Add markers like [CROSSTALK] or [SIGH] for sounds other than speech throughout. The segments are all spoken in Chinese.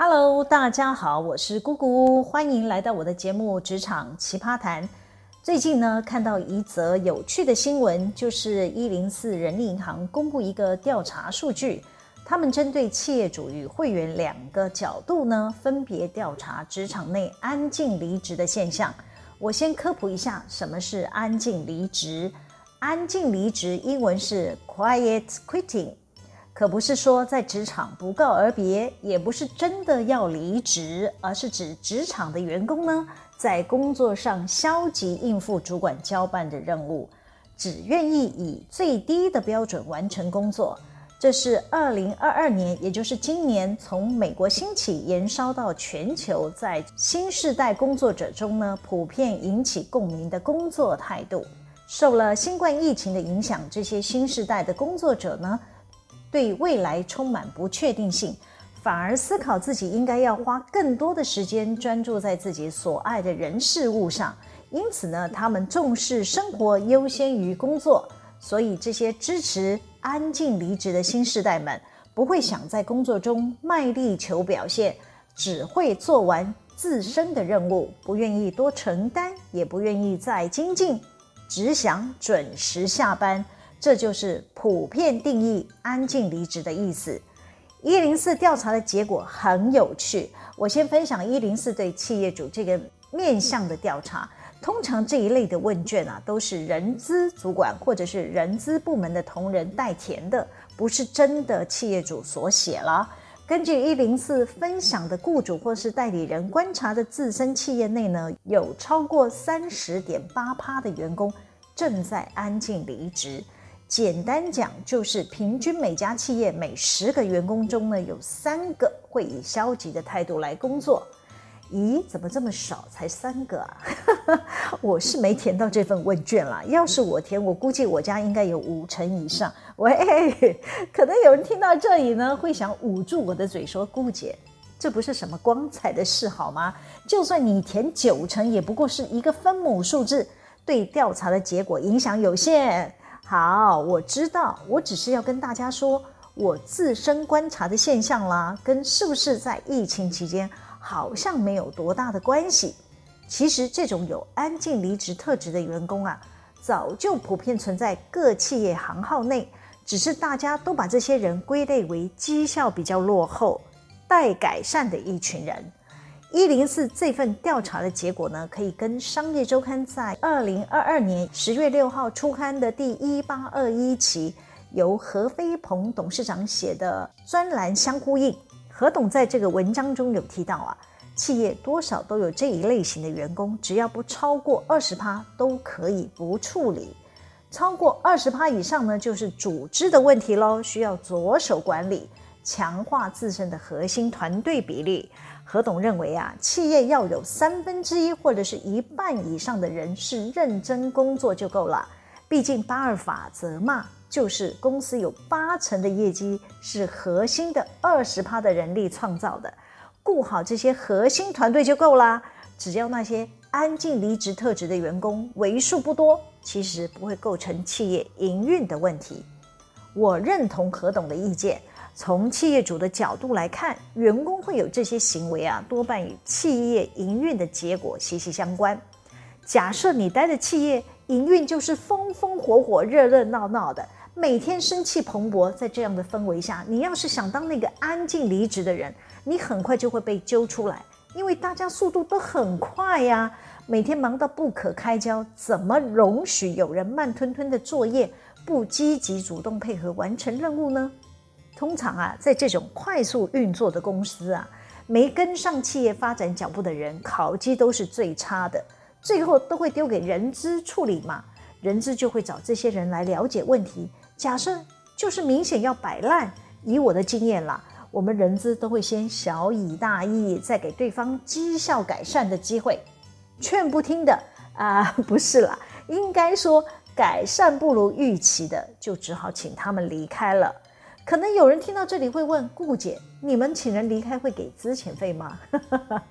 Hello，大家好，我是姑姑，欢迎来到我的节目《职场奇葩谈》。最近呢，看到一则有趣的新闻，就是一零四人力银行公布一个调查数据，他们针对企业主与会员两个角度呢，分别调查职场内安静离职的现象。我先科普一下，什么是安静离职？安静离职英文是 quiet quitting。可不是说在职场不告而别，也不是真的要离职，而是指职场的员工呢，在工作上消极应付主管交办的任务，只愿意以最低的标准完成工作。这是二零二二年，也就是今年，从美国兴起延烧到全球，在新时代工作者中呢，普遍引起共鸣的工作态度。受了新冠疫情的影响，这些新时代的工作者呢，对未来充满不确定性，反而思考自己应该要花更多的时间专注在自己所爱的人事物上。因此呢，他们重视生活优先于工作。所以，这些支持安静离职的新世代们，不会想在工作中卖力求表现，只会做完自身的任务，不愿意多承担，也不愿意再精进，只想准时下班。这就是普遍定义安静离职的意思。一零四调查的结果很有趣，我先分享一零四对企业主这个面向的调查。通常这一类的问卷啊，都是人资主管或者是人资部门的同仁代填的，不是真的企业主所写了。根据一零四分享的雇主或是代理人观察的自身企业内呢，有超过三十点八趴的员工正在安静离职。简单讲，就是平均每家企业每十个员工中呢，有三个会以消极的态度来工作。咦，怎么这么少？才三个啊？[LAUGHS] 我是没填到这份问卷啦。要是我填，我估计我家应该有五成以上。喂，可能有人听到这里呢，会想捂住我的嘴说：“姑姐，这不是什么光彩的事好吗？就算你填九成，也不过是一个分母数字，对调查的结果影响有限。”好，我知道，我只是要跟大家说，我自身观察的现象啦，跟是不是在疫情期间好像没有多大的关系。其实这种有安静离职特质的员工啊，早就普遍存在各企业行号内，只是大家都把这些人归类为绩效比较落后、待改善的一群人。一零四这份调查的结果呢，可以跟《商业周刊》在二零二二年十月六号出刊的第一八二一期由何飞鹏董事长写的专栏相呼应。何董在这个文章中有提到啊，企业多少都有这一类型的员工，只要不超过二十趴都可以不处理，超过二十趴以上呢，就是组织的问题喽，需要着手管理，强化自身的核心团队比例。何董认为啊，企业要有三分之一或者是一半以上的人是认真工作就够了。毕竟八二法则嘛，就是公司有八成的业绩是核心的二十趴的人力创造的，顾好这些核心团队就够啦。只要那些安静离职特质的员工为数不多，其实不会构成企业营运的问题。我认同何董的意见。从企业主的角度来看，员工会有这些行为啊，多半与企业营运的结果息息相关。假设你待的企业营运就是风风火火、热热闹闹的，每天生气蓬勃，在这样的氛围下，你要是想当那个安静离职的人，你很快就会被揪出来，因为大家速度都很快呀，每天忙到不可开交，怎么容许有人慢吞吞的作业，不积极主动配合完成任务呢？通常啊，在这种快速运作的公司啊，没跟上企业发展脚步的人，考绩都是最差的，最后都会丢给人资处理嘛。人资就会找这些人来了解问题。假设就是明显要摆烂，以我的经验啦，我们人资都会先小以大义，再给对方绩效改善的机会。劝不听的啊，不是啦，应该说改善不如预期的，就只好请他们离开了。可能有人听到这里会问顾姐：“你们请人离开会给资遣费吗？”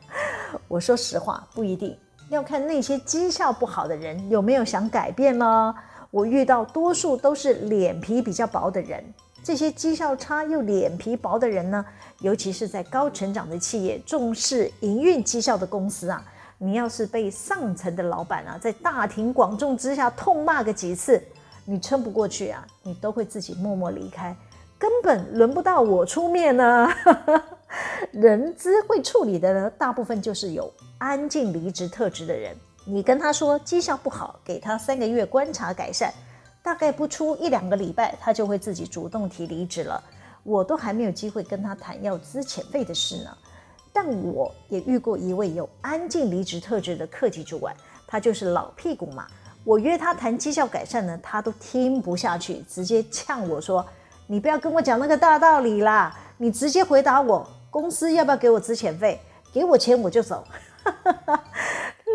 [LAUGHS] 我说实话，不一定，要看那些绩效不好的人有没有想改变呢。我遇到多数都是脸皮比较薄的人，这些绩效差又脸皮薄的人呢，尤其是在高成长的企业、重视营运绩效的公司啊，你要是被上层的老板啊，在大庭广众之下痛骂个几次，你撑不过去啊，你都会自己默默离开，根本轮不到我出面呢。[LAUGHS] 人资会处理的呢，大部分就是有安静离职特质的人。你跟他说绩效不好，给他三个月观察改善。大概不出一两个礼拜，他就会自己主动提离职了。我都还没有机会跟他谈要资遣费的事呢。但我也遇过一位有安静离职特质的科级主管，他就是老屁股嘛。我约他谈绩效改善呢，他都听不下去，直接呛我说：“你不要跟我讲那个大道理啦，你直接回答我，公司要不要给我资遣费？给我钱我就走。[LAUGHS] ”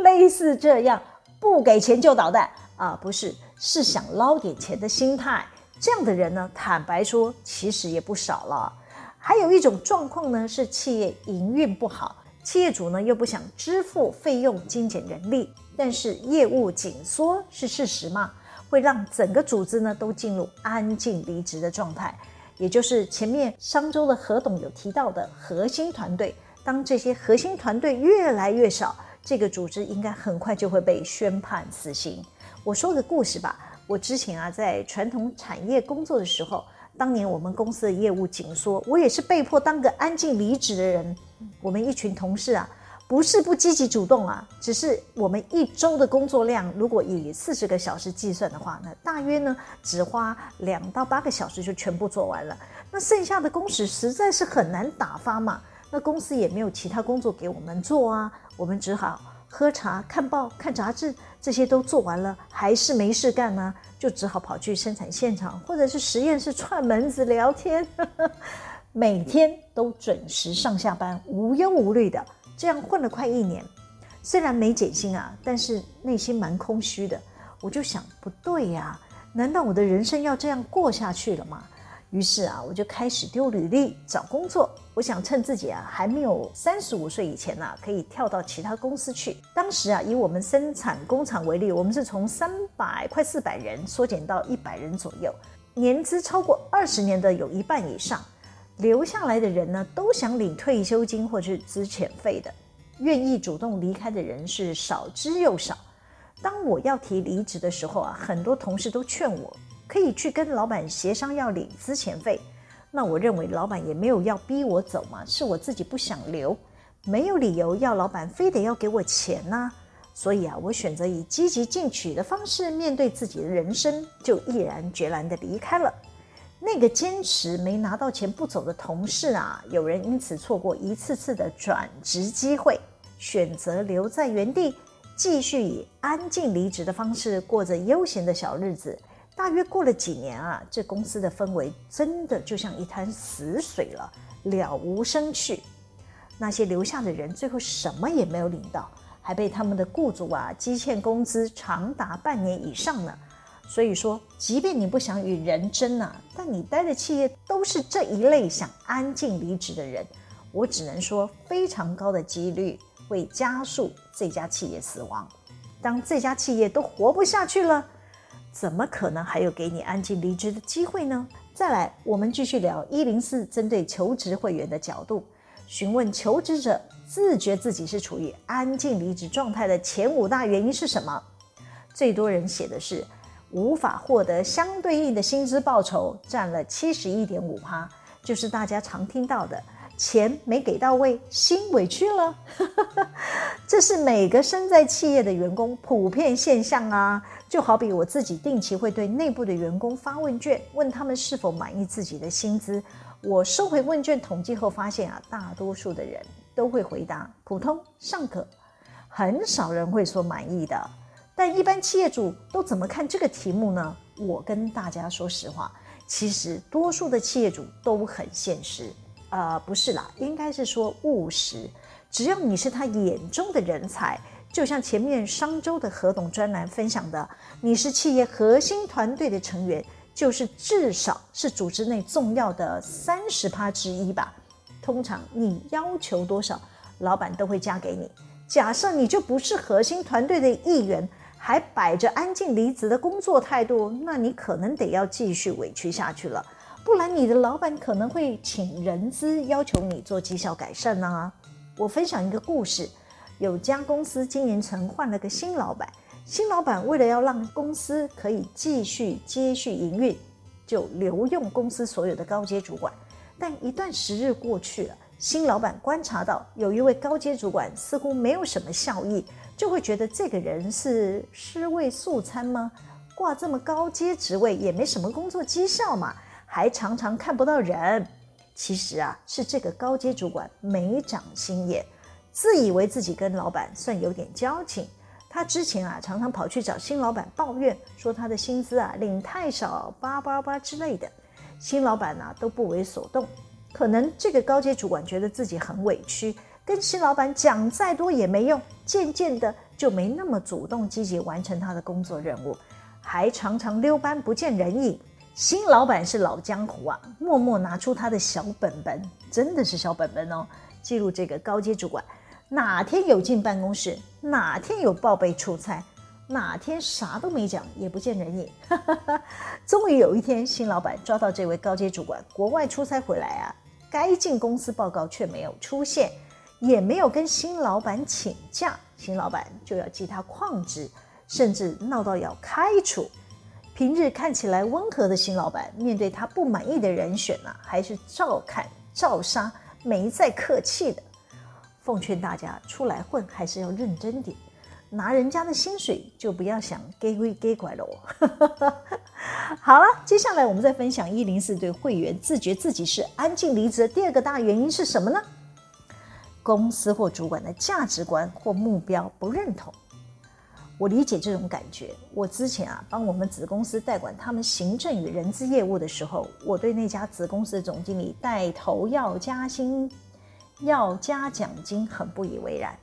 类似这样，不给钱就捣蛋啊？不是。是想捞点钱的心态，这样的人呢，坦白说，其实也不少了。还有一种状况呢，是企业营运不好，企业主呢又不想支付费用精简人力，但是业务紧缩是事实嘛，会让整个组织呢都进入安静离职的状态，也就是前面商周的何董有提到的核心团队。当这些核心团队越来越少，这个组织应该很快就会被宣判死刑。我说个故事吧。我之前啊，在传统产业工作的时候，当年我们公司的业务紧缩，我也是被迫当个安静离职的人。我们一群同事啊，不是不积极主动啊，只是我们一周的工作量，如果以四十个小时计算的话，那大约呢，只花两到八个小时就全部做完了。那剩下的工时实在是很难打发嘛。那公司也没有其他工作给我们做啊，我们只好。喝茶、看报、看杂志，这些都做完了，还是没事干呢，就只好跑去生产现场或者是实验室串门子聊天，[LAUGHS] 每天都准时上下班，无忧无虑的，这样混了快一年。虽然没减薪啊，但是内心蛮空虚的。我就想，不对呀，难道我的人生要这样过下去了吗？于是啊，我就开始丢履历找工作。我想趁自己啊还没有三十五岁以前呢、可以跳到其他公司去。当时啊，以我们生产工厂为例，我们是从三百快四百人缩减到一百人左右，年资超过二十年的有一半以上。留下来的人呢，都想领退休金或是资遣费的，愿意主动离开的人是少之又少。当我要提离职的时候啊，很多同事都劝我。可以去跟老板协商要领资遣费，那我认为老板也没有要逼我走嘛，是我自己不想留，没有理由要老板非得要给我钱呐。所以啊，我选择以积极进取的方式面对自己的人生，就毅然决然地离开了。那个坚持没拿到钱不走的同事啊，有人因此错过一次次的转职机会，选择留在原地，继续以安静离职的方式过着悠闲的小日子。大约过了几年啊，这公司的氛围真的就像一滩死水了，了无生趣。那些留下的人最后什么也没有领到，还被他们的雇主啊积欠工资长达半年以上呢。所以说，即便你不想与人争啊，但你待的企业都是这一类想安静离职的人，我只能说非常高的几率会加速这家企业死亡。当这家企业都活不下去了。怎么可能还有给你安静离职的机会呢？再来，我们继续聊一零四针对求职会员的角度，询问求职者自觉自己是处于安静离职状态的前五大原因是什么？最多人写的是无法获得相对应的薪资报酬，占了七十一点五趴，就是大家常听到的钱没给到位，心委屈了。[LAUGHS] 这是每个身在企业的员工普遍现象啊。就好比我自己定期会对内部的员工发问卷，问他们是否满意自己的薪资。我收回问卷统计后发现啊，大多数的人都会回答普通尚可，很少人会说满意的。但一般企业主都怎么看这个题目呢？我跟大家说实话，其实多数的企业主都很现实，呃，不是啦，应该是说务实。只要你是他眼中的人才。就像前面商周的何董专栏分享的，你是企业核心团队的成员，就是至少是组织内重要的三十趴之一吧。通常你要求多少，老板都会加给你。假设你就不是核心团队的一员，还摆着安静离职的工作态度，那你可能得要继续委屈下去了。不然你的老板可能会请人资要求你做绩效改善啊。我分享一个故事，有家公司经营层换了个新老板，新老板为了要让公司可以继续接续营运，就留用公司所有的高阶主管。但一段时日过去了，新老板观察到有一位高阶主管似乎没有什么效益，就会觉得这个人是尸位素餐吗？挂这么高阶职位也没什么工作绩效嘛，还常常看不到人。其实啊，是这个高阶主管没长心眼，自以为自己跟老板算有点交情。他之前啊，常常跑去找新老板抱怨，说他的薪资啊领太少，叭叭叭之类的。新老板啊都不为所动。可能这个高阶主管觉得自己很委屈，跟新老板讲再多也没用，渐渐的就没那么主动积极完成他的工作任务，还常常溜班不见人影。新老板是老江湖啊，默默拿出他的小本本，真的是小本本哦，记录这个高阶主管哪天有进办公室，哪天有报备出差，哪天啥都没讲，也不见人影。[LAUGHS] 终于有一天，新老板抓到这位高阶主管国外出差回来啊，该进公司报告却没有出现，也没有跟新老板请假，新老板就要记他旷职，甚至闹到要开除。平日看起来温和的新老板，面对他不满意的人选呢、还是照看照杀，没再客气的。奉劝大家出来混还是要认真点，拿人家的薪水就不要想给归给拐喽。[LAUGHS] 好了，接下来我们再分享一零四对会员自觉自己是安静离职的第二个大原因是什么呢？公司或主管的价值观或目标不认同。我理解这种感觉。我之前啊，帮我们子公司代管他们行政与人资业务的时候，我对那家子公司的总经理带头要加薪、要加奖金很不以为然。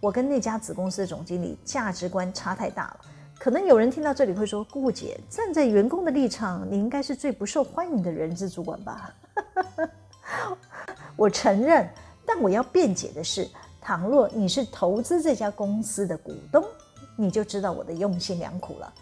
我跟那家子公司的总经理价值观差太大了。可能有人听到这里会说：“顾姐，站在员工的立场，你应该是最不受欢迎的人资主管吧？” [LAUGHS] 我承认，但我要辩解的是，倘若你是投资这家公司的股东。你就知道我的用心良苦了，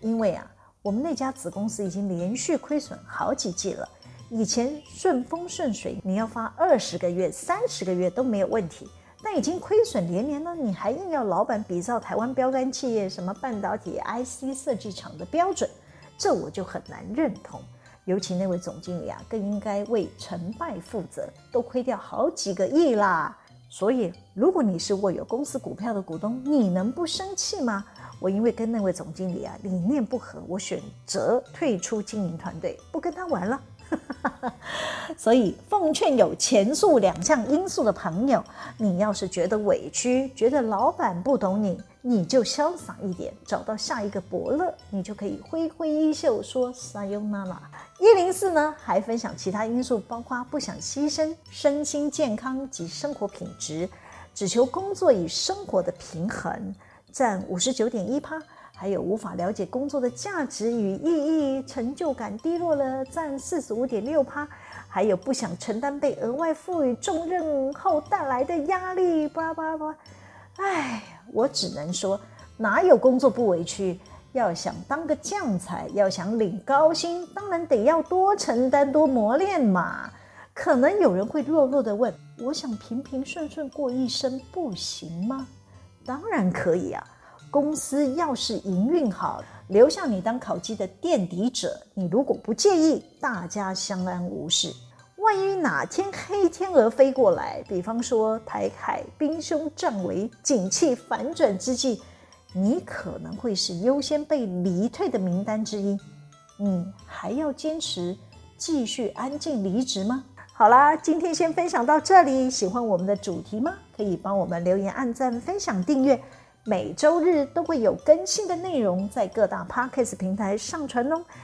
因为啊，我们那家子公司已经连续亏损好几季了。以前顺风顺水，你要发二十个月、三十个月都没有问题，但已经亏损连连了，你还硬要老板比照台湾标杆企业什么半导体 IC 设计厂的标准，这我就很难认同。尤其那位总经理啊，更应该为成败负责，都亏掉好几个亿啦。所以，如果你是握有公司股票的股东，你能不生气吗？我因为跟那位总经理啊理念不合，我选择退出经营团队，不跟他玩了。[LAUGHS] 所以，奉劝有前述两项因素的朋友，你要是觉得委屈，觉得老板不懂你，你就潇洒一点，找到下一个伯乐，你就可以挥挥衣袖说撒由那拉。一零四呢，还分享其他因素，包括不想牺牲身心健康及生活品质，只求工作与生活的平衡，占五十九点一趴；还有无法了解工作的价值与意义，成就感低落了，占四十五点六趴；还有不想承担被额外赋予重任后带来的压力，叭叭叭。哎，我只能说，哪有工作不委屈？要想当个将才，要想领高薪，当然得要多承担、多磨练嘛。可能有人会弱弱地问：“我想平平顺顺过一生，不行吗？”当然可以啊。公司要是营运好，留下你当考绩的垫底者，你如果不介意，大家相安无事。万一哪天黑天鹅飞过来，比方说台海兵凶战危、景气反转之际。你可能会是优先被离退的名单之一，你还要坚持继续安静离职吗？好啦，今天先分享到这里。喜欢我们的主题吗？可以帮我们留言、按赞、分享、订阅。每周日都会有更新的内容在各大 Podcast 平台上传哦，